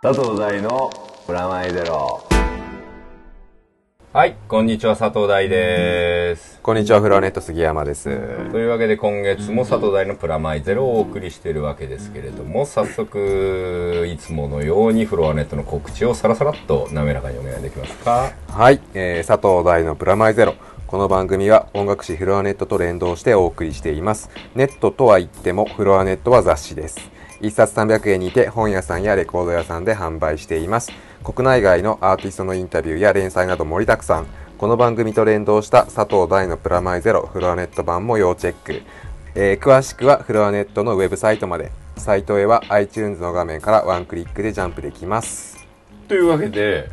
佐藤大のプラマイゼロ。はい、こんにちは、佐藤大です。こんにちは、フロアネット杉山です。というわけで今月も佐藤大のプラマイゼロをお送りしているわけですけれども、早速、いつものようにフロアネットの告知をさらさらっと滑らかにお願いできますか？はい、えー、佐藤大のプラマイゼロ。この番組は音楽誌フロアネットと連動してお送りしています。ネットとは言ってもフロアネットは雑誌です。一冊300円にて本屋さんやレコード屋さんで販売しています。国内外のアーティストのインタビューや連載など盛りだくさん。この番組と連動した佐藤大のプラマイゼロフロアネット版も要チェック。えー詳しくはフロアネットのウェブサイトまで。サイトへは iTunes の画面からワンクリックでジャンプできます。というわけで、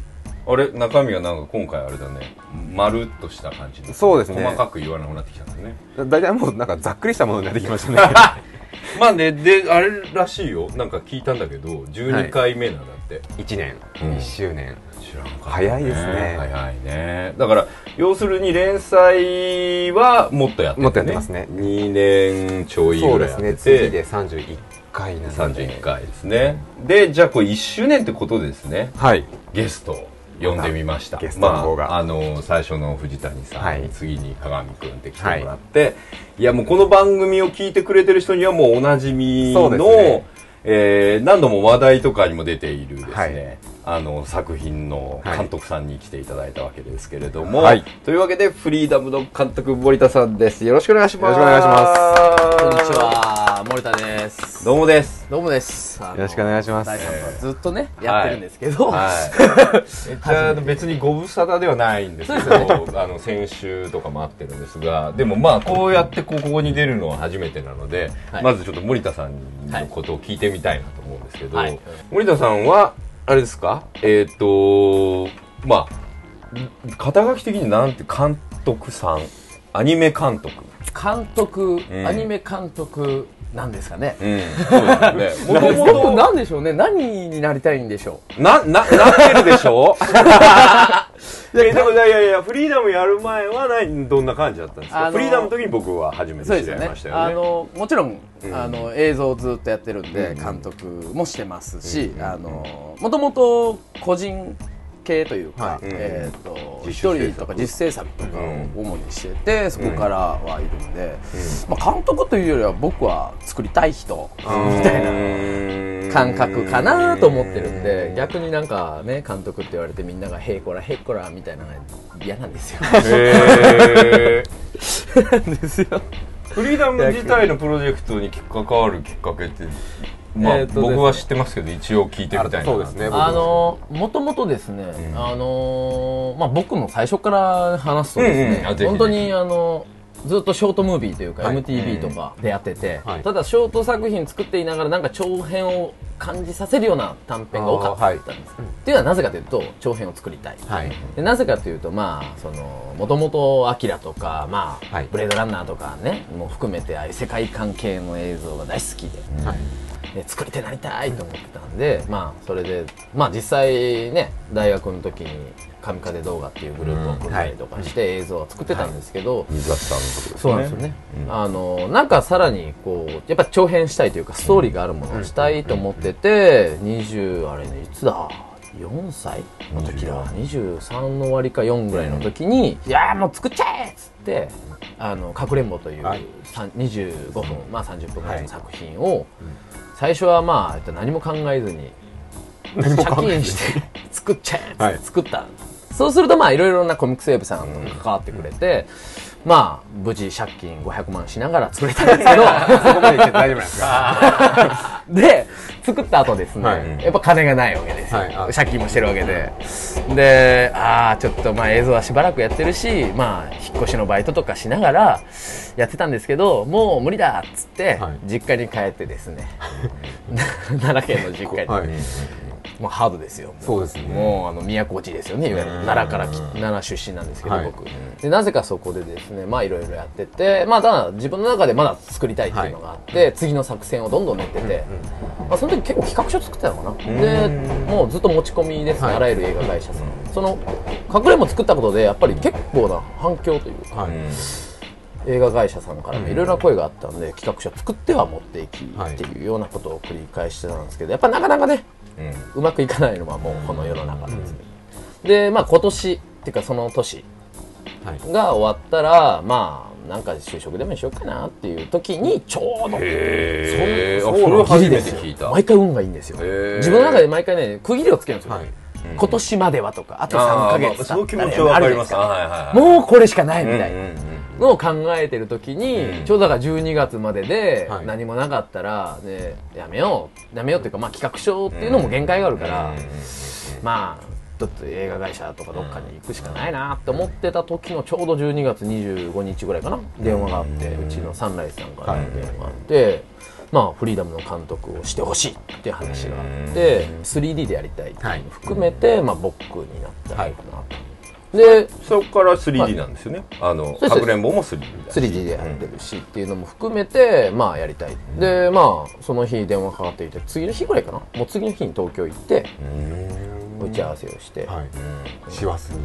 あれ、中身はなんか今回あれだね、まるっとした感じでそうですね細かく言わなくなってきたんですね。だいたいもうなんかざっくりしたものになってきましたね。まあね、で、あれらしいよ。なんか聞いたんだけど、12回目なんだって。1年、うん。1周年。知らんかった早いですね。早いね。だから要するに連載はもっとやってて、もっとやってますね。2年ちょいそうぐらいですね、次やってて、で31回なので。31回ですね。でじゃあこれ1周年ってことですね。はい。ゲストを呼んでみました。ゲストの方が。まあ、あの最初の藤谷さん、はい。次に鏡くんって来てもらって、い、やもうこの番組を聞いてくれてる人にはもうおなじみの、ね。えー何度も話題とかにも出ているですね、はいあの作品の監督さんに来ていただいたわけですけれども、はい。というわけでフリーダムの監督森田さんです。よろしくお願いします。よろしくお願いします。こんにちは、森田です。どうもです。どうもです。よよろしくお願いします。ずっとね、やってるんですけど、はい。じゃあ別にご無沙汰ではないんですけど、あの先週とかもあってるんですが、でもまあこうやってここに出るのは初めてなので、はい。まずちょっと森田さんのことを聞いてみたいなと思うんですけど、はい。森田さんはあれですか？えっ、とまあ肩書き的になんて監督さん、アニメ監督。監督、んアニメ監督なんですかね。もとも僕となんでしょうね。何になりたいんでしょな、な、なってるでしょ？い や、でもいやいやいや、フリーダムやる前は何、どんな感じだったんですか？フリーダムの時に僕は初めう。て知りました。よね。あの、もちろん、うん。あの、映像をずっとやってるんで、うん。監督もしてますし、うん。あの、もともと個人系というか、はい。えっ、と、自一人とか実制作とかを主にしてて、そこからはいるんで、まあ、監督というよりは僕は作りたい人みたいな感覚かなと思ってるんで逆になんかね監督って言われてみんなが「へいこらへいこら」みたいなのが嫌なんですよ。へー。ですよフリーダム自体のプロジェクトに関わるきっかけって、まあ、えーね。僕は知ってますけど、一応聞いてみたいな。そうですね。僕あのもともとですね、ん。あのまあ、僕も最初から話すとですね、うんうん本当にあのずっとショートムービーというか、はい。MTV とかでやってて、はい。ただショート作品作っていながらなんか長編を感じさせるような短編が多かったんです、はい。っていうのはなぜかというと長編を作りたい、はい。でなぜかというとまあそのもともと「アキラとか、まあはい。ブレードランナー」とかねもう含めてああいう世界観系の映像が大好きで,、作り手になりたいと思ってたんで、まあそれでまあ実際ね大学の時に「神風動画」っていうグループを組んだりとかして映像は作ってたんですけど、水橋さんのことですね。そうなんですよね、あのなんかさらにこうやっぱ長編したいというかストーリーがあるものをしたいと思ってて20あれねいつだ？4歳？の時だ23の終わりか4ぐらいの時に「いやーもう作っちゃえ!」っつって「あのかくれんぼ」というはい。さん25分、まあ30分ぐらいの作品を最初はまあえっと何も考えずに借金して作っちゃえっつって作った、そうするとまあいろいろなコミックスウェブさんと関わってくれて、まあ無事借金500万しながら作れたんですけど。そこまで言って大丈夫なんですか？で作った後ですね、はい。やっぱ金がないわけですよ、はい。あ。借金もしてるわけで。でああちょっとまあ映像はしばらくやってるしまあ引っ越しのバイトとかしながらやってたんですけどもう無理だっつって、はい。実家に帰ってですね。奈良県の実家に、はい。もうハードですよ。そうですね。もうあの都落ちですよね。いわゆる奈良からき奈良出身なんですけど、はい。僕。でなぜかそこでですねまあいろいろやっててまあただ自分の中でまだ作りたいっていうのがあって、次の作戦をどんどん練ってて、まあ、その時結構企画書作ってたのかな。でもうずっと持ち込みです。ね、はい。あらゆる映画会社さん。その隠れも作ったことでやっぱり結構な反響というか、はい。映画会社さんからもいろいろな声があったんで、企画書作っては持っていきはい。っていうようなことを繰り返してたんですけどやっぱなかなかねうまくいかないのはもうこの世の中ですね、でまあ今年っていうかその年はい。が終わったらまあなんか就職でもしようかなっていう時にちょうどへー。それは初めてギリですよ。聞いた。毎回運がいいんですよ。自分の中で毎回ね区切りをつけるんですよ、はい。今年まではとかあと3あーまあヶ月その気持ちはわかります。あるじゃないはいはいはいですかもうこれしかないみたいな、うんうんうんのを考えてる時に、うん。ちょうどだから12月までではい。何もなかったら、ね、やめよう。やめようっていうか、まあ、企画書っていうのも限界があるから、まあちょっと映画会社とかどっかに行くしかないなって思ってた時のちょうど12月25日ぐらいかな。電話があってうちのサンライズさんから電話があって、まあ、フリーダムの監督をしてほしいっていう話があって 3D でやりたいっていうのも含めて、まあ、僕になったらいいかなと。でそこから 3D なんですよね。あのかくれんぼも 3D だし。3D でやってるしっていうのも含めてまあやりたい。でまあその日電話かかっていて次の日ぐらいかな？もう次の日に東京行って打ち合わせをして、はい。師走に。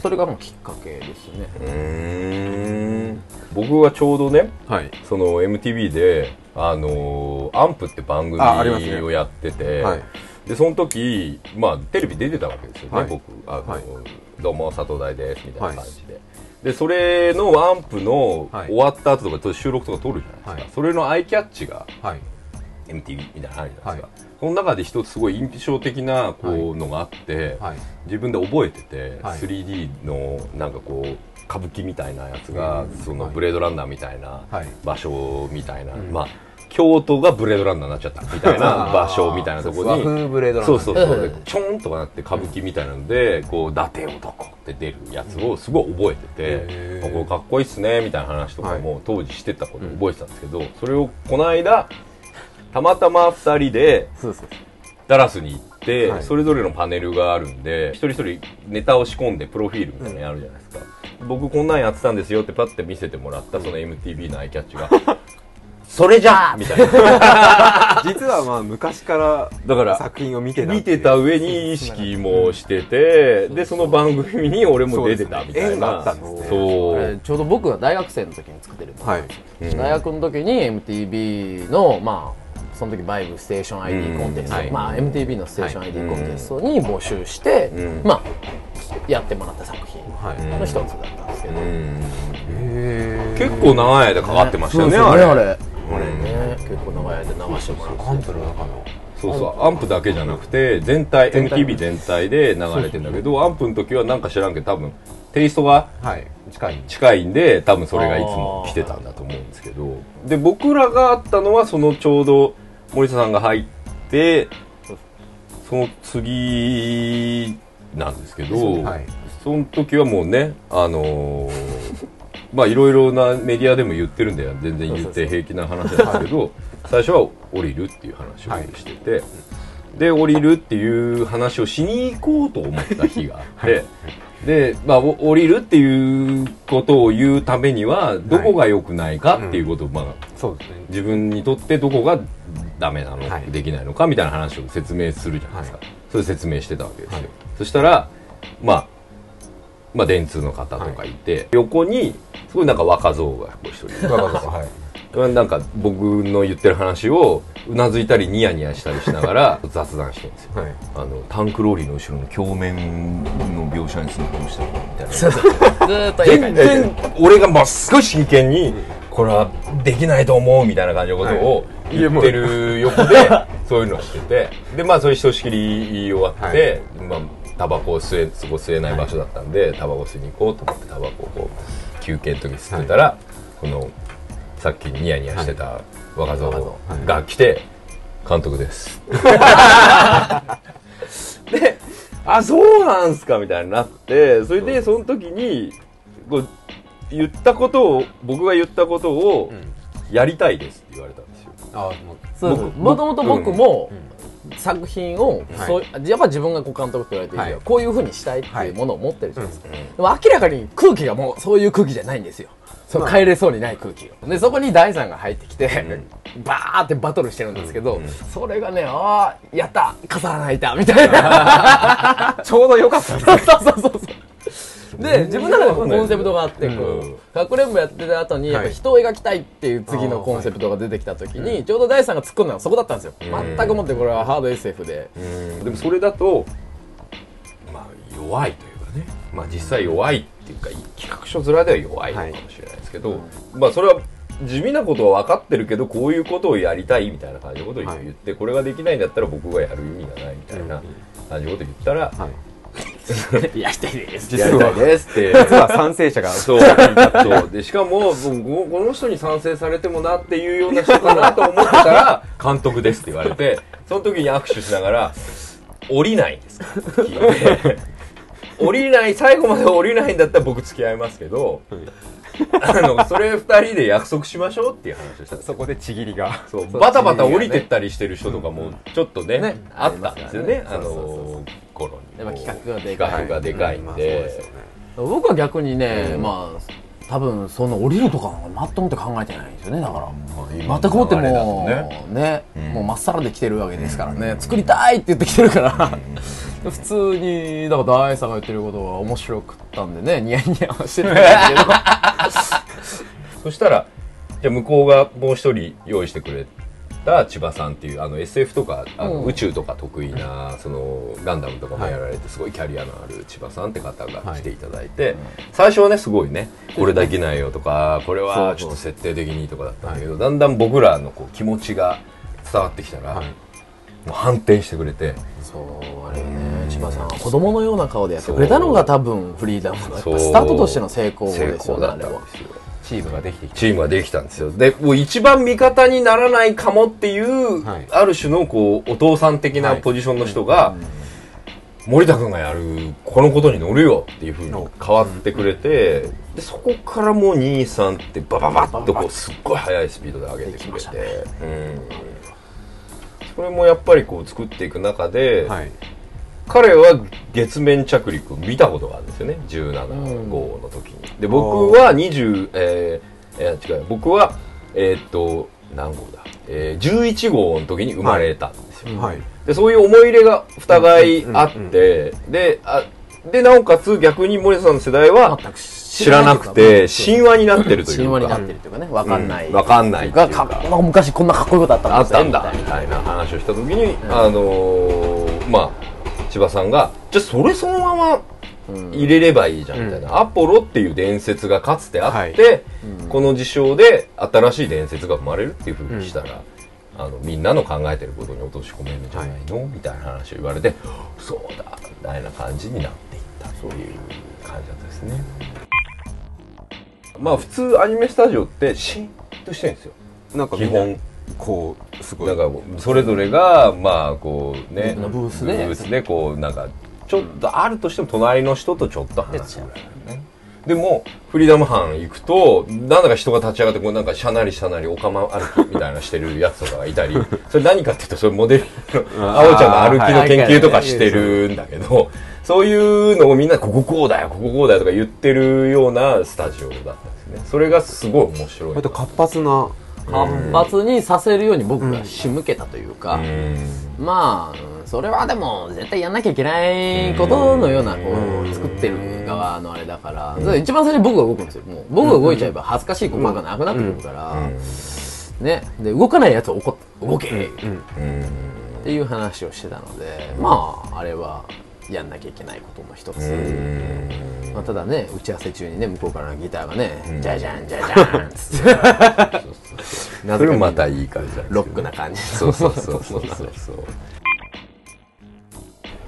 それがもうきっかけですね。僕はちょうどねはい。その MTV であのーアンプって番組をやってて、はいでその時まあテレビ出てたわけですよね、はい。僕。あの、はい。どうも佐藤大ですみたいな感じで、でそれのアンプのはい。終わった後とか収録とか撮るじゃないですか、はい。それのアイキャッチがはい。MTV みたいなのあるじゃないですか、はい。その中で一つすごい印象的なこうのがあって、はい。自分で覚えてて、はい。3D のなんかこう歌舞伎みたいなやつが、うん。そのはいブレードランナーみたいなはい。場所みたいな、ん。まあ京都がブレードランナーになっちゃったみたいな 場所みたいなところに和風ブレードランナー。そうそうそうう。んでちょんとかなって歌舞伎みたいなので、こう伊達男って出るやつをすごい覚えてて、これかっこいいっすねみたいな話とかも当時してたこと覚えてたんですけど、それをこの間たまたま2人でダラスに行って、はい。それぞれのパネルがあるんで一人一人ネタを仕込んでプロフィールみたいなのやるじゃないですか、僕こんなんやってたんですよってパッて見せてもらったその MTV のアイキャッチが それじゃーみたいな。実はまあ昔からだから作品を見てた見てた上に意識もしててでその番組に俺も出てたみたいそうね。縁があなったんですね。そう。えーちょうど僕が大学生の時に作ってるのはい。うん。大学の時に MTV のまあその時バイブステーション ID コンテスト、はい。まあ、MTV のステーション ID はい。コンテストに募集して、うん。まあやってもらった作品はい。の一つだったんですけど、結構長い間かかってましたよねそうそうあれ。あれ。あれね。結構長い間流してもらって。アンプの中のそうそうアンプだけじゃなくて全体 MTV 全体で流れてんだけどアンプの時はなんか知らんけど多分テイストがはい近い。近いんで多分それがいつも来てたんだと思うんですけど。で僕らがあったのはそのちょうど森田さんが入ってその次なんですけど、はい。その時はもうねあのーまあいろいろなメディアでも言ってるんで全然言って平気な話なんですけど最初は降りるっていう話をしてて、で降りるっていう話をしに行こうと思った日があって、で、まあ、お降りるっていうことを言うためにはどこが良くないかっていうことを、まあ、そうですね。自分にとってどこがダメなの、はい。できないのかみたいな話を説明するじゃないですか、はい。それ説明してたわけですよ、はい。そしたらまあまあ電通の方とかいて、横にすごいなんか若造がこう一人はいなんか僕の言ってる話をうなずいたりニヤニヤしたりしながら 雑談してるんですよ。はい。あのタンクローリーの後ろの鏡面の描写にするのどうしたのみたいな。ずーっと全然俺がまっすごい真剣にこれはできないと思うみたいな感じのことを言ってる横で そういうのをしてて。でまあそういうひとしきり終わって、まあタバコを吸えそこ吸えない場所だったんで、タバコ吸いに行こうと思ってタバコをこう休憩の時吸ってたら、このさっきニヤニヤしてた若造が来て「監督です」で「あそうなんすか」みたいになってそれでその時にこう言ったことを僕が言ったことをやりたいですって言われたんですよ。あそうもともと僕も作品を、はい。そうやっぱ自分がこう監督って言われてるこういうふうにしたいっていうものを持ってるじゃないですか、でも明らかに空気がもうそういう空気じゃないんですよそう帰れそうにない空気を。でそこに第三が入ってきて、バーってバトルしてるんですけど、それがねああやった傘穴開いたみたいな。ちょうど良かった そうそうそうそう。で自分の中でもコンセプトがあってこうん。うかくれんぼやってた後にやっぱ人を描きたいっていう次のコンセプトが出てきた時にちょうど大地さんが突っ込んだのがそこだったんですよ。全くもってこれはハード SF で。うん。でもそれだとまあ弱いというかね。まあ実際弱いっていうか企画書面では弱いのかもしれないですけど、まあそれは地味なことは分かってるけどこういうことをやりたいみたいな感じのことを言って、これができないんだったら僕がやる意味がないみたいな感じのことを言ったら、はい。やりたいです。やりたいですって。実は賛成者がそう。そう。でしかも僕この人に賛成されてもなっていうような人かなと思ってたら 監督ですって言われてその時に握手しながら「降りないんですか?」って聞いて降りない最後まで降りないんだったら僕付き合いますけど、あのそれ二人で約束しましょうっていう話をした。んですそこでちぎりが。そうバタバタ降りてったりしてる人とかもちょっとねね。あったんですよね。あの頃に。やっぱ企画がでかい。企画がでかいんで。僕は逆にねまあ多分その降りるとかまっともって考えてないんですよね。だから。全くもってもうね。もうまっさらで来てるわけですからね。作りたいって言ってきてるから。普通にだから大さんが言ってることが面白くったんでね。ニヤニヤはしてたんですそしたらじゃあ向こうがもう一人用意してくれた千葉さんっていうあの SF とかあのうん。宇宙とか得意なそのガンダムとかもやられてすごいキャリアのある千葉さんって方が来ていただいて最初はねすごいねこれできないよとかこれはちょっと設定的にとかだったんだけどだんだん僕らのこう気持ちが伝わってきたらもう反転してくれてそうあれね千葉さんは子供のような顔でやってくれたのが多分フリーダムのやっぱスタートとしての成功成ですよ功だったんねあれはですよチームができてきチームができたんですよ。でもう一番味方にならないかもっていう、はい。ある種のこうお父さん的なポジションの人が、森田君がやるこのことに乗るよっていうふうに変わってくれて、でそこからもう23ってバババッとこうすっごい速いスピードで上げてくれて、うん。それもやっぱりこう作っていく中で、はい彼は月面着陸を見たことがあるんですよね。17号の時に。で僕は20えー、えー違う。僕はえーっと何号だ、えー、11号の時に生まれたんですよ、はい。でそういう思い入れがお互いあって、であでなおかつ逆に森田さんの世代は知らなくて神話になってるというか。神話になってるというかね。分かんない、うん。わかんないっていうか。がか昔こんなかっこいいことあったんですねあったんだみたいな話をした時に、あのーまあ千葉さんがじゃあそれそのまま入れればいいじゃんみたいな、アポロっていう伝説がかつてあって、はい。この事象で新しい伝説が生まれるっていうふうにしたら、あのみんなの考えてることに落とし込めるんじゃないの、みたいな話を言われてそうだみたいな感じになっていったそういう感じだったですね。まあ普通アニメスタジオってシーンとしてるんですよ。なんか基本こうすごい。なんかそれぞれがまあこうね。ブースで。ブースでこうなんかちょっとあるとしても隣の人とちょっと話すぐらいね。でもフリーダム班行くとなんだか人が立ち上がってこうなんかしゃなりしゃなりおかま歩きみたいなしてるやつとかがいたり それ何かっていうとそれモデルのあおちゃんの歩きの研究とかしてるんだけどそういうのをみんなこここうだよこここうだよとか言ってるようなスタジオだったんですね。それがすごい面白い。割と活発な活発にさせるように僕が仕向けたというか、うん。まあうんそれはでも絶対やんなきゃいけないことのようなこう作ってる側のあれだから、一番最初に僕が動くんですよ。もう僕が動いちゃえば恥ずかしい告白がなくなってくるから、ね。で動かないやつは動け、っていう話をしてたのでまああれはやんなきゃいけないことの一つ、まあ、ただね打ち合わせ中にね向こうからのギターがね、じゃじゃんじゃじゃんっつって なそれもまたいい感じだロックな感じ。そうそうそうそうそうそう。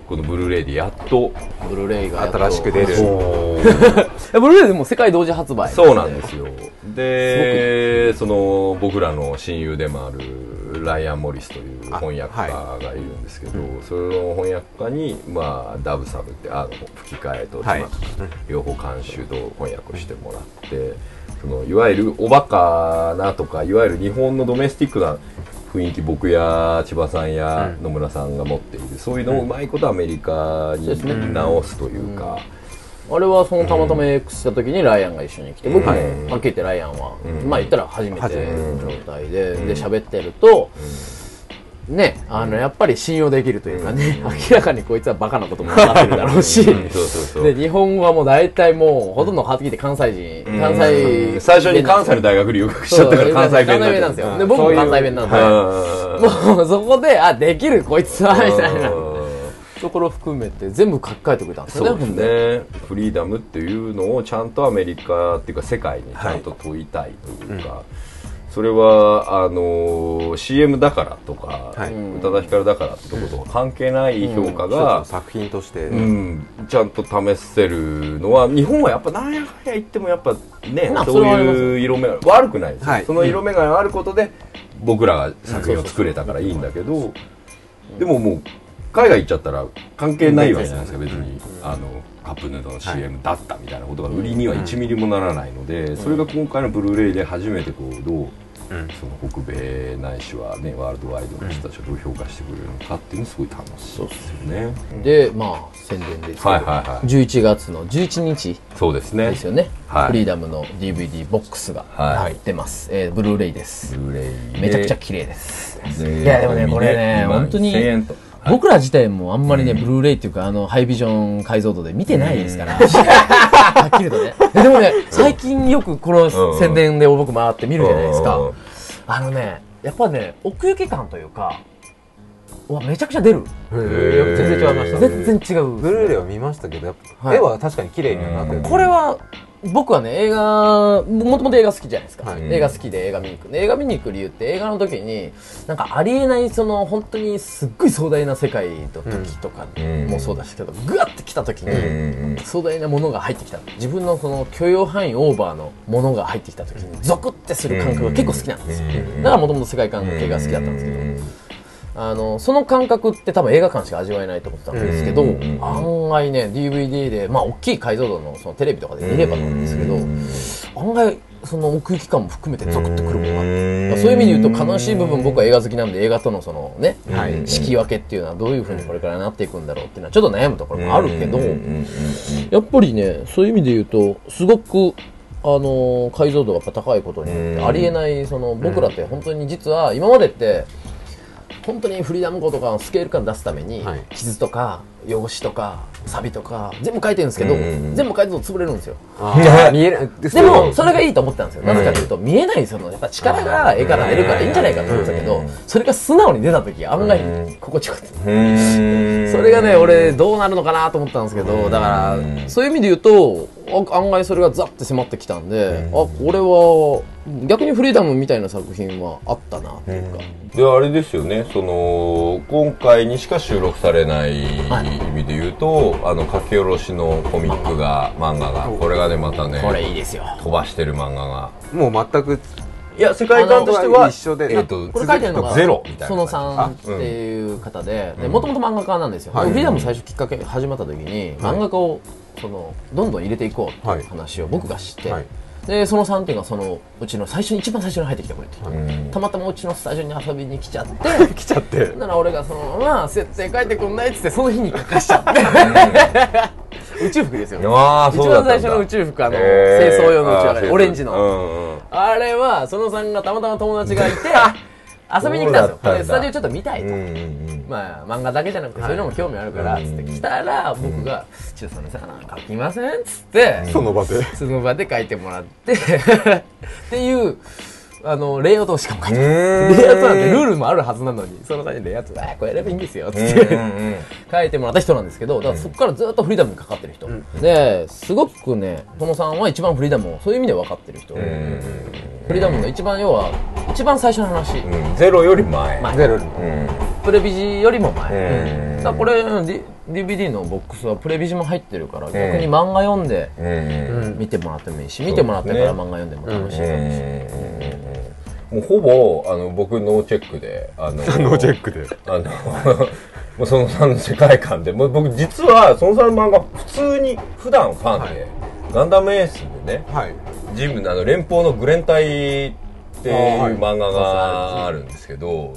このブルーレイでやっとブルーレイが新しく出るえ ブルーレイでも世界同時発売そうなんですよ。でその僕らの親友でもあるライアン・モリスという翻訳家がいるんですけど、その翻訳家に、まあ、ダブサブってあの吹き替えと字はい。幕両方監修と翻訳をしてもらってそのいわゆるおバカなとかいわゆる日本のドメスティックな雰囲気僕や千葉さんや野村さんが持っている、そういうのをうまいことアメリカに直すというか。あれはそのたまたま X した時にライアンが一緒に来て、僕も、はっきり言ってライアンは、ん。まあ言ったら初めての状態で、で、喋ってると、ね、あの、やっぱり信用できるというかね、明らかにこいつはバカなことも分かってるだろうし、で、日本語はもう大体もう、ほとんど変わってきて関西人、関西、最初に関西の大学留学しちゃったから関西弁なんですよ。で、僕も関西弁なんで、うんもうそこで、あ、できるこいつは、みたいな。うんところ含めて全部書き換えてくれたんですよ。ね、そうですね。フリーダムっていうのをちゃんとアメリカっていうか世界にちゃんと問いたいというか、それはあの CM だからとか、はい。宇多田ヒカルだからってことは関係ない評価がの、作品として、うん。ちゃんと試せるのは日本はやっぱなんやかんや言ってもやっぱねまあそういう色目が悪くないですよ、はい。その色目があることで僕らが作品を作れたからいいんだけど、でももう海外行っちゃったら関係ないわけじゃないですか別に、あのカップヌードルの CM だったみたいなことが売りには1ミリもならないので、それが今回のブルーレイで初めてこうどうその北米ないしはねワールドワイドの人たちがどう評価してくれるのかっていうのすごい楽しい。ですよね。で、まあ、宣伝ですけど、はいはいはい。11月の11日そうですね。ですよね、はい。フリーダムの DVD ボックスがはい。出ます、えーブルーレイです。ブルーレイめちゃくちゃ綺麗です。でいやでもねこれね2万本当に1000円と僕ら自体もあんまりね、ブルーレイっていうか、あの、ハイビジョン解像度で見てないですから、はっきりとね。でもね、最近よくこの宣伝で僕回って見るじゃないですか。うん。あのね、やっぱね、奥行き感というか、うわ、めちゃくちゃ出る。ー。全然違いました。全然違う。ブルーレイを見ましたけどや絵は確かに綺麗にはなってる、これは、僕はね、映画、もともと映画好きじゃないですか。はい。映画好きで映画見に行く。で映画見に行く理由って映画の時に、なんかありえない、その、本当にすっごい壮大な世界の時とかもそうだしけど、ぐわって来た時に、壮大なものが入ってきた。自分のその許容範囲オーバーのものが入ってきた時に、ゾクってする感覚が結構好きなんですよ。だからもともと世界観系が好きだったんですけど、あの、その感覚って多分映画館しか味わえないと思ってたんですけど、案外ね、DVD で、まあ大きい解像度のそのテレビとかで見ればなんですけど、案外その奥行き感も含めてゾクッとくるものがあって、そういう意味で言うと悲しい部分僕は映画好きなんで映画とのそのね、色分けっていうのはどういうふうにこれからなっていくんだろうっていうのはちょっと悩むところもあるけど、やっぱりね、そういう意味で言うと、すごく、あの解像度が高いことによって、ありえない、その、僕らって本当に実は、今までって、本当にフリーダム号とかのスケール感出すために、はい。傷とか、汚しとか、錆とか、全部書いてるんですけど、全部解像度潰れるんですよ。ででも、それがいいと思ったんですよ。なぜかというと、見えない、その、やっぱ力が絵から出るからいいんじゃないかと思ってたけど、それが素直に出た時、案外、心地よかった。それがね、俺、どうなるのかなと思ったんですけど、だから、そういう意味で言うと、あ案外それがザッて迫ってきたんで、あ、これは、逆にフリーダムみたいな作品はあったなっていうか。であれですよね。その今回にしか収録されない意味で言うと、あの書き下ろしのコミックが漫画が。これがねまたねこれいいですよ。飛ばしてる漫画が。もう全くいや世界観としては一緒で。えーとこれ書いてるのが、ゼロみたいなそのさんっていう方で、で、もともと漫画家なんですよ。はい。フリーダム最初きっかけ始まった時に、漫画家を、その、どんどん入れていこうっていう話を僕がして、はいで、その3っていうのがその、うちの最初に、一番最初に入ってきてくれて、たまたまうちのスタジオに遊びに来ちゃって、来ちゃって。なら俺がそのまま設定書いてくんないっつってその日に書かしちゃって。宇宙服ですよ。あー一番最初の宇宙服あのへー。清掃用の宇宙服オレンジの、うんうんあれはそのさんがたまたま友達がいて 遊びに来たんですよ。スタジオちょっと見たいと、まあ漫画だけじゃなくてそういうのも興味あるからつって来たら僕が「ちょっとそれさ書きません?」っつってその場で。その場で書いてもらって っていうあのレイアウトをしかも書いてない。うんレイアウトなんてルールもあるはずなのにその場にレイアウトあこれやればいいんですよって。書いてもらった人なんですけどだからそこからずっとフリーダムにかかってる人、ですごくね殿さんは一番フリーダムをそういう意味で分かってる人、フリーダムの一番要は一番最初の話、うん。ゼロより前。前。ゼロにうんプレビジよりも前、うん。だこれ DVD のボックスはプレビジも入ってるから逆に漫画読んでうん見てもらってもいいし見てもらってから漫画読んでも楽しいかもしれないもうほぼあの僕ノーチェックであの ノーチェックで。あの もうそのさんの世界観で。もう僕実はそのさんの漫画普通に普段ファンで、ガンダムエースでねはい。ジムあの連邦のグレン隊っていう漫画があるんですけど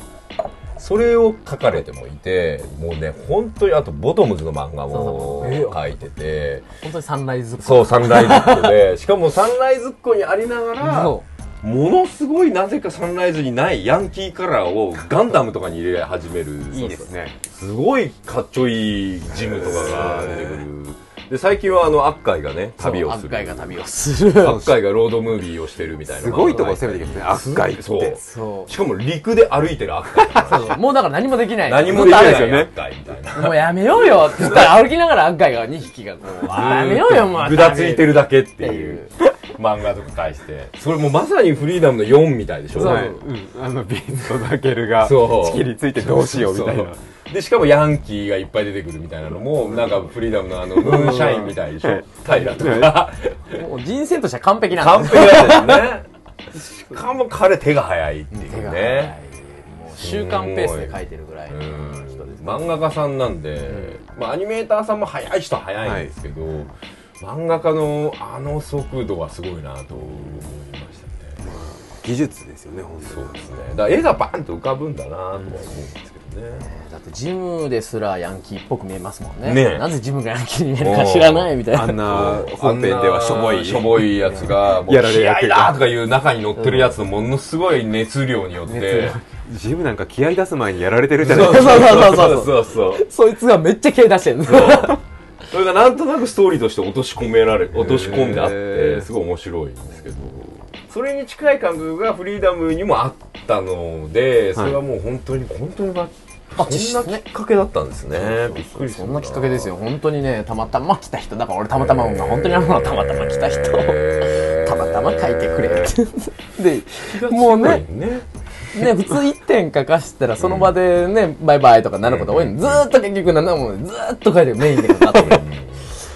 それを書かれてもいてもうね本当にあとボトムズの漫画も書いてて。本当にサンライズそうサンライズっ子で。しかもサンライズっ子にありながらそものすごいなぜかサンライズにないヤンキーカラーをガンダムとかに入れ始める。いいですね。すごいかっちょいいジムとかが出てくるで最近はあのアッカイがね旅をする。アッカイが旅をする。アッカイがロードムービーをしてるみたいな。すごいとこ攻めてきますね赤いって。そう。そう。しかも陸で歩いてるアッカイもうだから何もできない。何もできないずっと歩いてるアッカイみたいなもうやめようよって言ったら歩きながらアッカイが2匹がこうやめようよもう。ぐだついてるだけっていいう。う漫画とか返して。それもうまさにフリーダムの4みたいでしょ。そう。はい、うん、あのビーズとダケルがそう。仕切りついてどうしようみたいな。そうでしかもヤンキーがいっぱい出てくるみたいなのもなんかフリーダムのあのムーンシャインみたいでしょ平とか。もう人選としては完璧なん完です璧なんですよね。しかも彼手が早いっていうね。もう週刊ペースで書いてるぐらいのうん。人です漫画家さんなんで、まあ、アニメーターさんも早い人は早いんですけど、漫画家のあの速度はすごいなと思いましたね。技術ですよね本そうですね。だから絵がバンと浮かぶんだなとは思うんですけどね、だってジムですらヤンキーっぽく見えますもんね。ねえ。なぜジムがヤンキーに見えるか知らないみたいな。当あんな 本編ではしょぼい。しょぼいやつがもうやられ役気合だとかいう中に乗ってるやつのものすごい熱量によって、ジムなんか気合い出す前にやられてるじゃそうないですかそうそうそうそう。そうそうそいつがめっちゃ毛出してるんですよそれがなんとなくストーリーとして落とし込められ落とし込んであっへてーすごい面白いんですけど。それに近い感覚がフリーダムにもあったのでそれはもう本当に本当にばそんなきっかけだったんですね。びっくりそんなきっかけですよ。本当にねたまたま来た人。だから俺たまたまが本当にあるのはたまたま来た人たまたま書いてくれって。でもうねねね普通1点書かしたらその場でね、バイバイとかなること多いの。ずーっと結局なんだもんずーっと書いてメインで書かって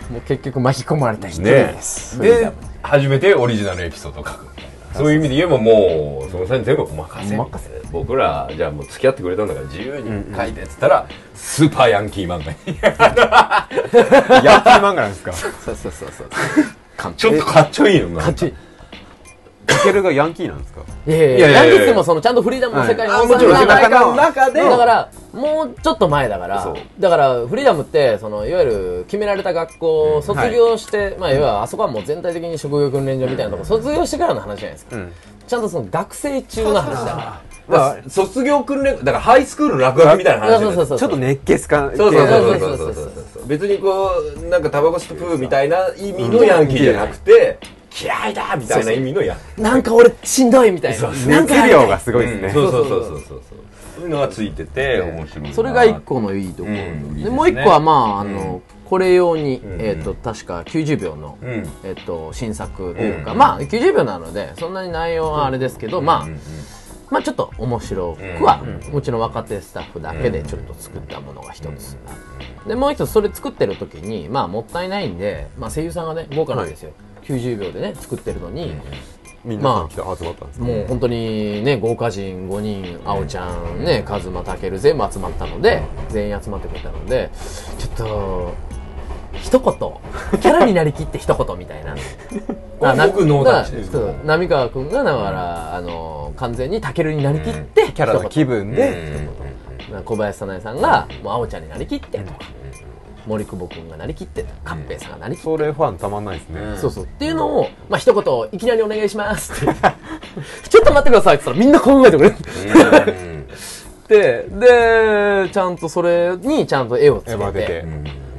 もう結局巻き込まれた一人ね。です、で。初めてオリジナルエピソードを書く。みたいなそういう意味で言えばもうその際に全部お任せ。お任せ。僕らじゃあもう付き合ってくれたんだから自由に書いてっつったらスーパーヤンキー漫画に。ヤンキー漫画なんですか？そうそうそうそう完 ちょっとかっちょいいのなかっちょいケルがヤンキーなんですか？いやいやヤンキースもそのちゃんとフリーダムの世界に収まる中でだからもうちょっと前だから。だからフリーダムってそのいわゆる決められた学校を卒業して、まあ要はあそこはもう全体的に職業訓練所みたいなとこ卒業してからの話じゃないですか、ん。ちゃんとその学生中の話だかまあ卒業訓練だからハイスクールの落書きみたいな話そうそうそうちょっと熱血感そうそうそうそうそそそううそううそう別にこうなんかタバコ吸ってプーみたいな意味のヤンキーじゃなくて気合いだみたいな意味のヤンキーらなんか俺しんどいみたいな。そうそう。なんか熱量がすごいですね、そうそうそうそう。そうそうそう。いうのがついてて面白いな。それが一個のいいところ、でもう一個はまああの、うん。これ用に、ん。えっ、と確か90秒の、うん。えっ、と新作というか、うん。まあ90秒なのでそんなに内容はあれですけど、まあ、まあちょっと面白くは、もちろん若手スタッフだけでちょっと作ったものが一つ、でもう一つそれ作ってる時にまあもったいないんで、まあ、声優さんがね豪華なんですよ、90秒でね作ってるのに、みんな来た集まったんですか、もう本当にね豪華人5人あおちゃんねカズマたける全部集まったので全員集まってくれたのでちょっと一言キャラになりきって一言みたいな。僕ノータッ浪川君がだからあの完全にたけるになりきってキャラの気分で、小林早苗さんがもうあおちゃんになりきってとか森久保君がなりきってとか勝平さんがなりきってそれファンたまんないですね、そうそう。っていうのを、まあ、一言、いきなりお願いしますって。ちょっと待ってくださいって言ったらみんな考えてくれって。で、ちゃんとそれにちゃんと絵をつ絵が出てけ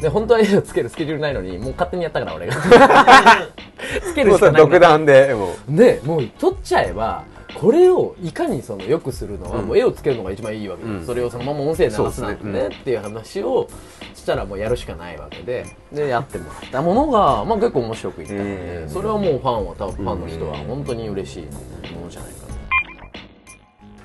て。で、本当は絵をつけるスケジュールないのに、もう勝手にやったから俺が。つけるしかない独断でもうで、もう撮っちゃえば、これをいかにその良くするのは、もう絵をつけるのが一番いいわけで、うん。それをそのまま音声で流すなんてねね。っていう話をしたらもうやるしかないわけででやってもらったものが、まあ、結構面白くいったので、うんそれはもうファンは多分ファンの人は本当に嬉しいものじゃないか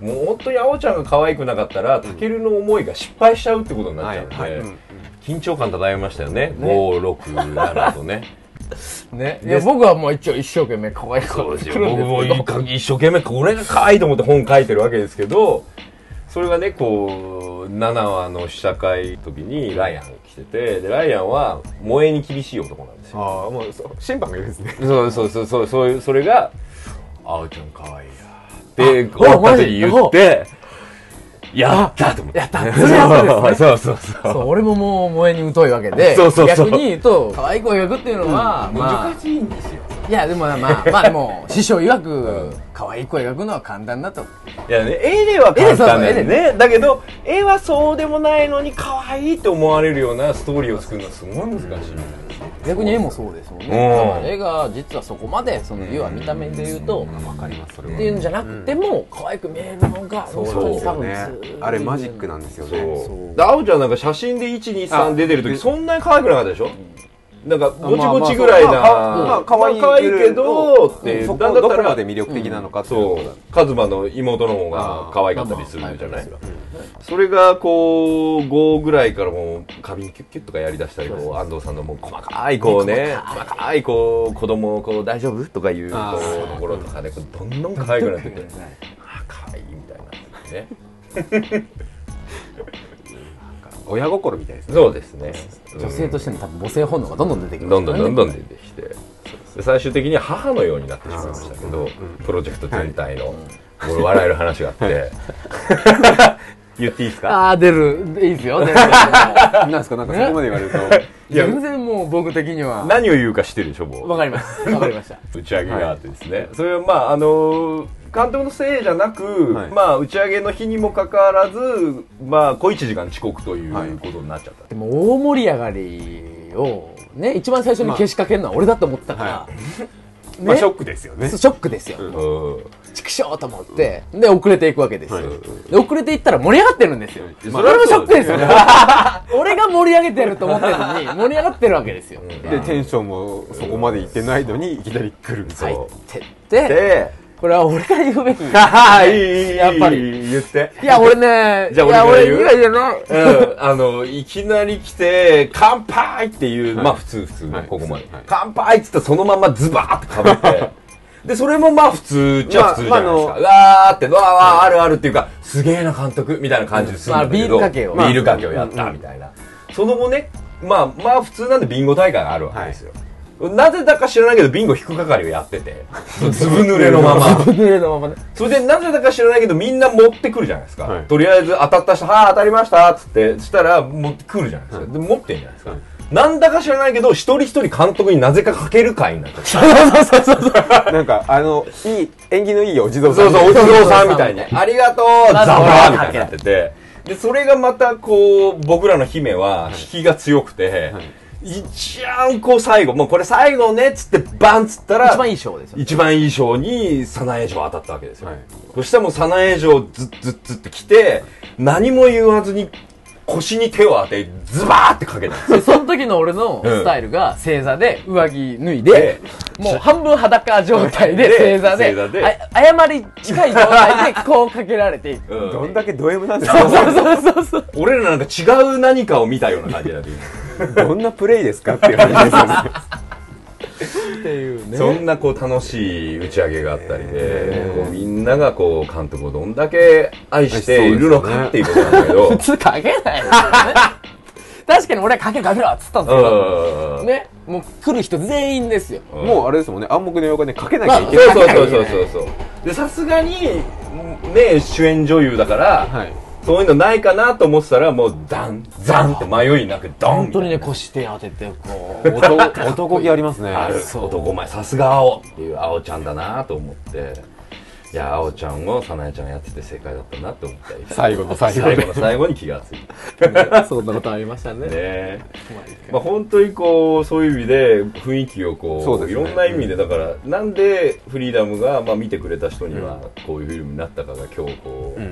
な、もう本当にあおちゃんが可愛くなかったらたけるの思いが失敗しちゃうってことになっちゃうんで、はいはい。うん。緊張感漂いましたよね。567とねね。いや僕はもう一応一生懸命可愛くそうです僕も一生懸命これが可愛いと思って本書いてるわけですけどそれがねこう7話の試写会の時にライアンが来ててでライアンは萌えに厳しい男なんですよ。ああもう審判がいるんですね。そうそうそうそうそれが「あおちゃん可愛いや」ってあ終わった時に言ってやったと思って。やった。それやったんですね。そうそうそう。そう俺ももう萌えに疎いわけでそうそうそう。逆に言うと可愛い子を描くっていうのは、まあ。難しいんですよ。いやでもまあまあでも師匠曰く可愛い子描くのは簡単だと。いやね絵では簡単だよね。だけど絵はそうでもないのに可愛いって思われるようなストーリーを作るのはすごい難しい、逆に絵もそうですもんね、うん。だから絵が実はそこまでその要は見た目で言うと、わかりますそれは。っていうんじゃなくても可愛く見えるのがそう本当に多分ね。あれマジックなんですよね。であおちゃんなんか写真で123出てる時あそんなに可愛くなかったでしょ、なんかぼちまあぼちぐらいな、まあまあ可愛いまあ可愛いけどって、うんどこまで魅力的なのかっていうカズマの妹の方が可愛かったりするじゃない、まあまそれがこう5ぐらいからもう花瓶キュッキュッとかやりだしたりこう安藤さんのもう細かいこうね細かいこう子供をこう大丈夫？とかいうこうところとかねこうどんどん可愛くなっててあ可愛いみたいになってね親心みたいですね。そうですね。女性としての多分母性本能がどんどん出てくるどんどんどんどんね出てきて。で最終的には母のようになってしまいましたけどプロジェクト全体のこれ笑える話があって。言っていいですか？ああ出る。いいですよ。出る。なんですか？なんかそこまで言われると。全然もう僕的には。何を言うか知ってるでしょもう。わかりますわかりました。打ち上げがあってですね、それはまああの監督のせいじゃなく、はい。まあ打ち上げの日にもかかわらずまあ小1時間遅刻というはい。ことになっちゃった、でも大盛り上がりをね一番最初にけしかけるのは俺だと思ったから、はね。まあショックですよね。ショックですよ、うん。畜生と思って。で遅れていくわけですよ、はい。で遅れていったら盛り上がってるんですよ、まあそれもショックですよね。俺が盛り上げてると思ってるのに盛り上がってるわけですよ、でテンションもそこまでいってないのにいきなり来るそう入ってってでこれは俺が言うべきは いいいいいやっぱり言っていや俺ねじゃあいや俺から言う俺以外じゃなうん、あの、いきなり来て、乾杯っていう、まあ普通普通ね、ここまで。乾杯っつったらそのままズバーってかぶって。で、それもまあ普通っちゃ普通じゃないですか。うわーって、わーわーあるあるっていうか、すげえな監督みたいな感じです、まあビールかけをビールかけをやったみたいな。その後ね、まあまあ普通なんでビンゴ大会があるわけですよ。なぜだか知らないけど、ビンゴ引く係をやってて、ずぶ濡れのまま。濡れのままね。それでなぜだか知らないけどみんな持ってくるじゃないですか、はい。とりあえず当たった人「はあ当たりました」っつってそしたら持ってくるじゃないですか、で持ってんじゃないですか、なんだか知らないけど一人一人監督になぜかかける会になっちゃったなんかあのいい縁起のいいお地蔵さそんうそうお地蔵さんみたいに「ありがとうザバー」みたいになってて。でそれがまたこう僕らの姫は引きが強くて、一番こう最後もうこれ最後ねっつってバンっつったら一番いい賞ですよ一番いい賞に早苗城当たったわけですよ、はい。そしたらもう早苗城ずっずっずって来て何も言わずに腰に手を当てズバーってかけたんですその時の俺のスタイルが正座で上着脱いでで、もう半分裸状態でで正座で謝り近い状態で こうかけられていくうん。どんだけド M なんですか俺らなんか違う何かを見たような感じになってるどんなプレイですかっていう話ですよね。っていうね。そんなこう楽しい打ち上げがあったりで、こうみんながこう監督をどんだけ愛しているのかっていうことなんだけど、普通かけないよね。確かに俺はかけかけろっつったんですけどうん。ね。もう来る人全員ですよ。もうあれですもんね。暗黙の横でかけなきまあゃいけない、そうそうそうそう。でさすがにね主演女優だから、はいそういうのないかなと思ってたらもうダンザンって迷いなくドン本当にね腰手当ててこう男 男気ありますね。なある。男前さすが青っていう青ちゃんだなと思って。いや青ちゃんを早苗ちゃんがやってて正解だったなって思った。り最後の最後最後の最後に気がついた。そんなことありましたね。ね。まあ本当にこうそういう意味で雰囲気をこうね。いろんな意味でだからなんでフリーダムがまあ見てくれた人にはこういうフィルムになったかが今日こう、うん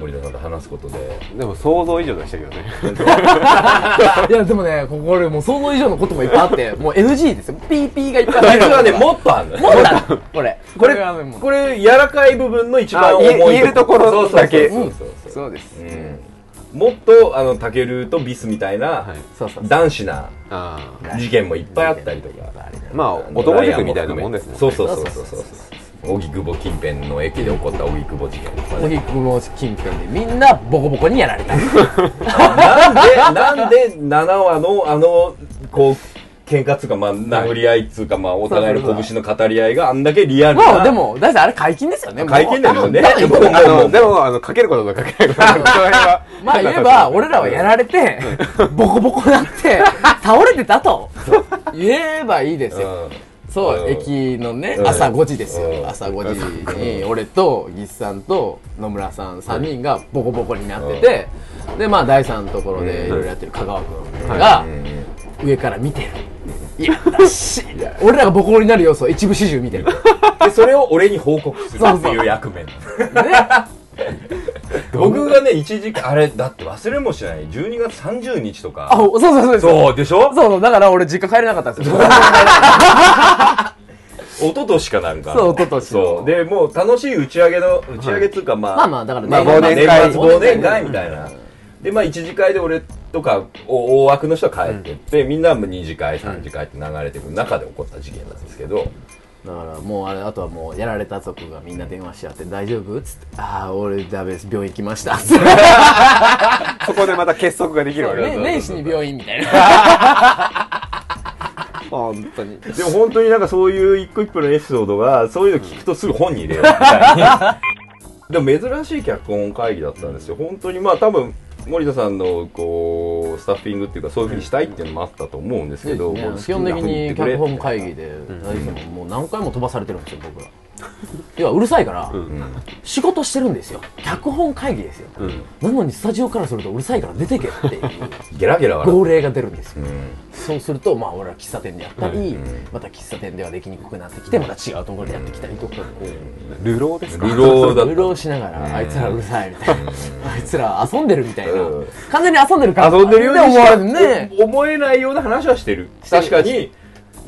森田さんと話すことで。でも想像以上でしたけどね。いやでもねここでもう想像以上のこともいっぱいあってもう NG ですよ。PP がいっぱい実はねもっとあるのよ。もっとある。これ。これ。これ柔らかい部分の一番あ重い言え言えるところだけ。そうそうそうそうそう。です。うん。もっとあのタケルとビスみたいな、はい。そうそう男子なあ事件もいっぱいあったりとか。あまあ男塾みたいなもんですもんね。そうそうそうそうそう荻窪近辺の駅で起こった荻窪事件とかね。荻窪近辺でみんなボコボコにやられた。なんでなんで7話のあのこう喧嘩っつうかまあ殴り合いっつうかまあお互いの拳の語り合いがあんだけリアルなまあでも大体あれ解禁ですよねもう。解禁だよね。あのでもあのかけることとかけないことその辺は まあ言えば俺らはやられてボコボコになって倒れてたと。言えばいいですよ。うんそう、うん。駅のね、うん。朝5時ですよ、うん。朝5時に俺と岸さんと野村さん3人がボコボコになってて、でまあ第3のところでいろいろやってる香川君が上から見てる。いやだし俺らがボコボコになる様子を一部始終見てる。でそれを俺に報告するっていう役目。なの 僕がね一時間あれだって忘れもしない12月30日とあか。そうそうそうそう。そうでしょ？そうだから俺実家帰れなかったんですよ。一昨年かなんかの。そう一昨年の。そう。でもう楽しい打ち上げの打ち上げっていうかまあまあまあだからまあ年忘年会忘年会みたいな。でまあ一次会で俺とかお大枠の人は帰ってって、みんなは二次会三次会って流れてくる中で起こった事件なんですけど、だからもうあれあとはもうやられた族がみんな電話し合って大丈夫？っつって。ああ俺ダメです。病院行きました。そこでまた結束ができるわけですね年始に病院みたいな。本当に。でも本当になんかそういう一個一個のエピソードがそういうの聞くとすぐ本に入れようみたいな。でも珍しい脚本会議だったんですよ。本当にまあ多分森田さんのこうスタッフィングっていうかそういうふうにしたいっていうのもあったと思うんですけど、基本的に脚本会議でもう何回も飛ばされてるんですよ僕ら要はうるさいから仕事してるんですよ。脚本会議ですよ。なのにスタジオからするとうるさいから出てけっていう ゲラゲラ号令が出るんですよ。うん。そうするとまあ俺は喫茶店でやったりまた喫茶店ではできにくくなってきてまた違うところでやってきたりとか。流浪ですか？流浪だっうろうしながら、あいつらうるさいみたいな、あいつら遊んでるみたいな、うん。完全に遊んでる感た遊んでるようにし思ね。お思えないような話はしてる。確かに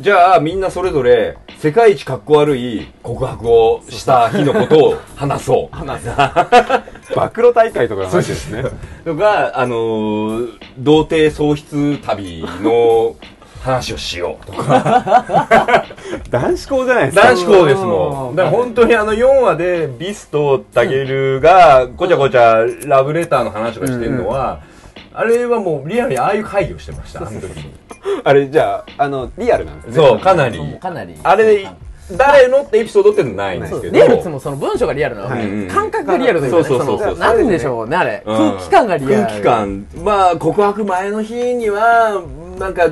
じゃあみんなそれぞれ世界一かっこ悪い告白をした日のことを 話そう。話す。暴露大会とかの話ですね。とか、あのー童貞喪失旅の話をしようとか。男子校じゃないですか。男子校ですもん。だから本当にあの4話でビスとタケルがごちゃごちゃラブレターの話とかしてるのは、あれはもうリアルにああいう会議をしてました、あの時に。あれじゃああのリアルなんですねそう、かなり。かなり。あれで、誰のってエピソードってのないんですけど。リアルってもその文章がリアルなわけ、うん感覚がリアルだよね。そうそうそうそうのなんでしょうね、あれ。うん空気感がリアル。空気感まあ告白前の日にはなんか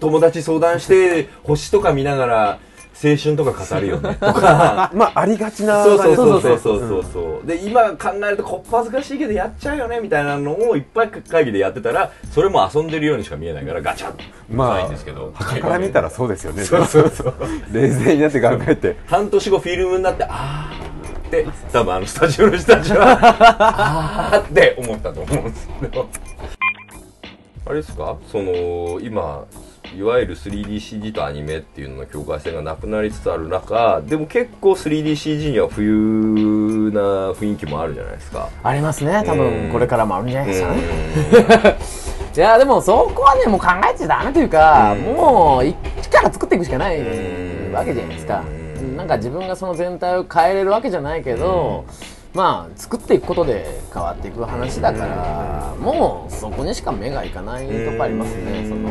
友達相談して星とか見ながら青春とか語るよね。とかまあありがちなそうそうそうそう。うそうそうそうで今考えるとこっぱずかしいけどやっちゃうよねみたいなのをいっぱい会議でやってたらそれも遊んでるようにしか見えないからガチャッまあないんですけど。傍から見たらそうですよね。そうそうそう。冷静になって考えて。半年後フィルムになってあーって多分あのスタジオの人たちはあーって思ったと思うんですけど。あれですか？その今いわゆる 3DCG とアニメっていうのの境界線がなくなりつつある中でも結構 3DCG には冬な雰囲気もあるじゃないですかありますね。多うん分これからもあるんじゃないですかね。う いや、でもそこはね、もう考えちゃダメというか、うんもう一から作っていくしかないうんわけじゃないですかうん。なんか自分がその全体を変えれるわけじゃないけど、まあ、作っていくことで変わっていく話だから、もうそこにしか目がいかないとこありますね。その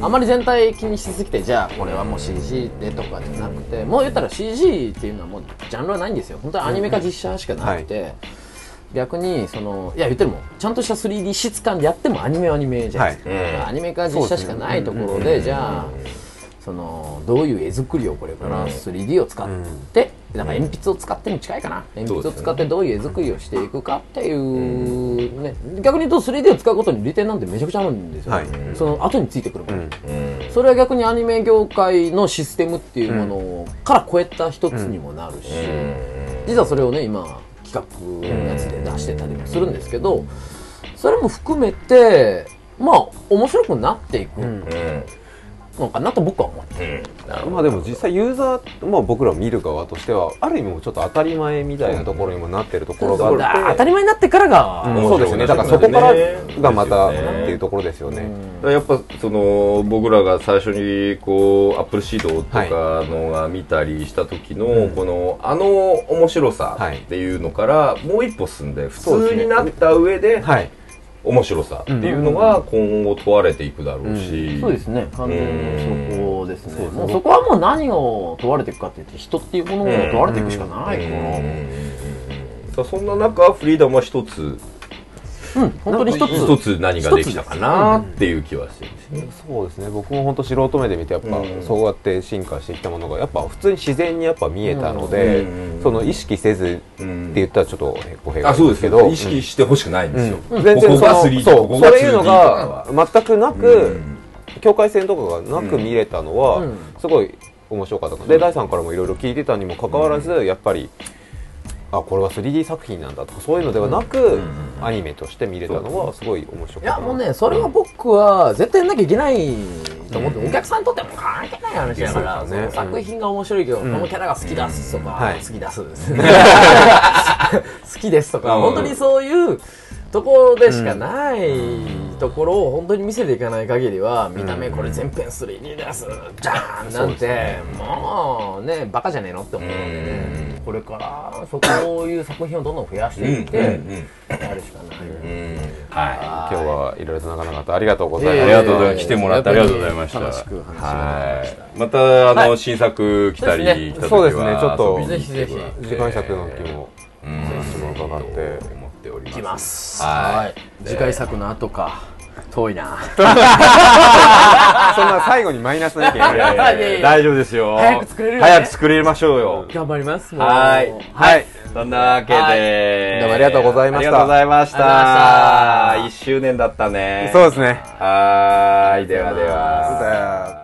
あまり全体気にしすぎて、じゃあこれはもう CG でとかじゃなくて、もう言ったら CG っていうのはもうジャンルはないんですよ。本当にアニメか実写しかなくて、逆にそのいや言ってるもん。ちゃんとした 3D 質感でやってもアニメはアニメじゃない。ですか、アニメか実写しかないところでじゃあそのどういう絵作りをこれから 3D を使って、なんか鉛筆を使ってに近いかな？鉛筆を使ってどういう絵作りをしていくかっていう、ね、逆に言うと 3D を使うことに利点なんてめちゃくちゃあるんですよ、はい。その後についてくるもの、ん。それは逆にアニメ業界のシステムっていうものから超えた一つにもなるし、実はそれをね今企画のやつで出してたりもするんですけどそれも含めてまあ面白くなっていくのかなと僕は思ってまあでも実際ユーザー、まあ、僕らを見る側としてはある意味もちょっと当たり前みたいなところにもなってるところがあって当たり前になってからが、うん。そうですよね。だからそこからがまたっていうところですよね、やっぱその僕らが最初にこうアップルシードとかのが見たりした時の、このあの面白さっていうのからもう一歩進んで普通になった上ではい面白さっていうのが今後問われていくだろうし、そうですね。完全にそこですね。もうそこはもう何を問われていくかって言って人っていうものを問われていくしかないから、さあそん。な中フリーダムは一つ本当に一つ一つ何ができたかなっていう気はしてるんです。ね。そうですね僕も本当素人目で見てやっぱ、うん。そうやって進化してきたものがやっぱ普通に自然にやっぱ見えたので、うんその意識せずって言ったらちょっと語弊がああ、るそうですけど、ん。ですけど意識してほしくないんですよ。うん。全然その 3D そうここがそういうの 2D とかは。が全くなく、うん。境界線とかがなく見れたのは、うん。すごい面白かったの。で、第3からもいろいろ聞いてたにもかかわらず、やっぱりあこれは 3D 作品なんだと。かそういうのではなく、アニメとして見れたのはすごい面白かいやもうねそれは僕は絶対やんなきゃいけないと思って、お客さんにとっても関係ない話だから、ね。作品が面白いけど、このキャラが好きですとか、はい。好きですですね。好きですとか、うん。本当にそういうところでしかないところを本当に見せていかない限りは見た目これ全編 3D ですじゃーんなんてもうねバカじゃねえのって思うのでね。これからそこういう作品をどんどん増やしていってやるしかない。は今日はいろいろと長々とありがとうございい。ます、ありがとうございます。来てもらってありがとうございました。はい。また、あの、新作来たり、そうですね。来た時そうですねちょっはと遊びに来てぜひぜひ。時間尺の時もうん話も伺って。思っております。いきますははい次回作の後か遠いな そんな最後にマイナスな意見いやいやいやいやいや 大丈夫ですよ。早く作れるよね早く作りましょうよ。頑張りますはい。はい。そんなわけはで、どうもありがとうございましたありがとうございました。一周年だったね。そうですねはーい。ではでは。は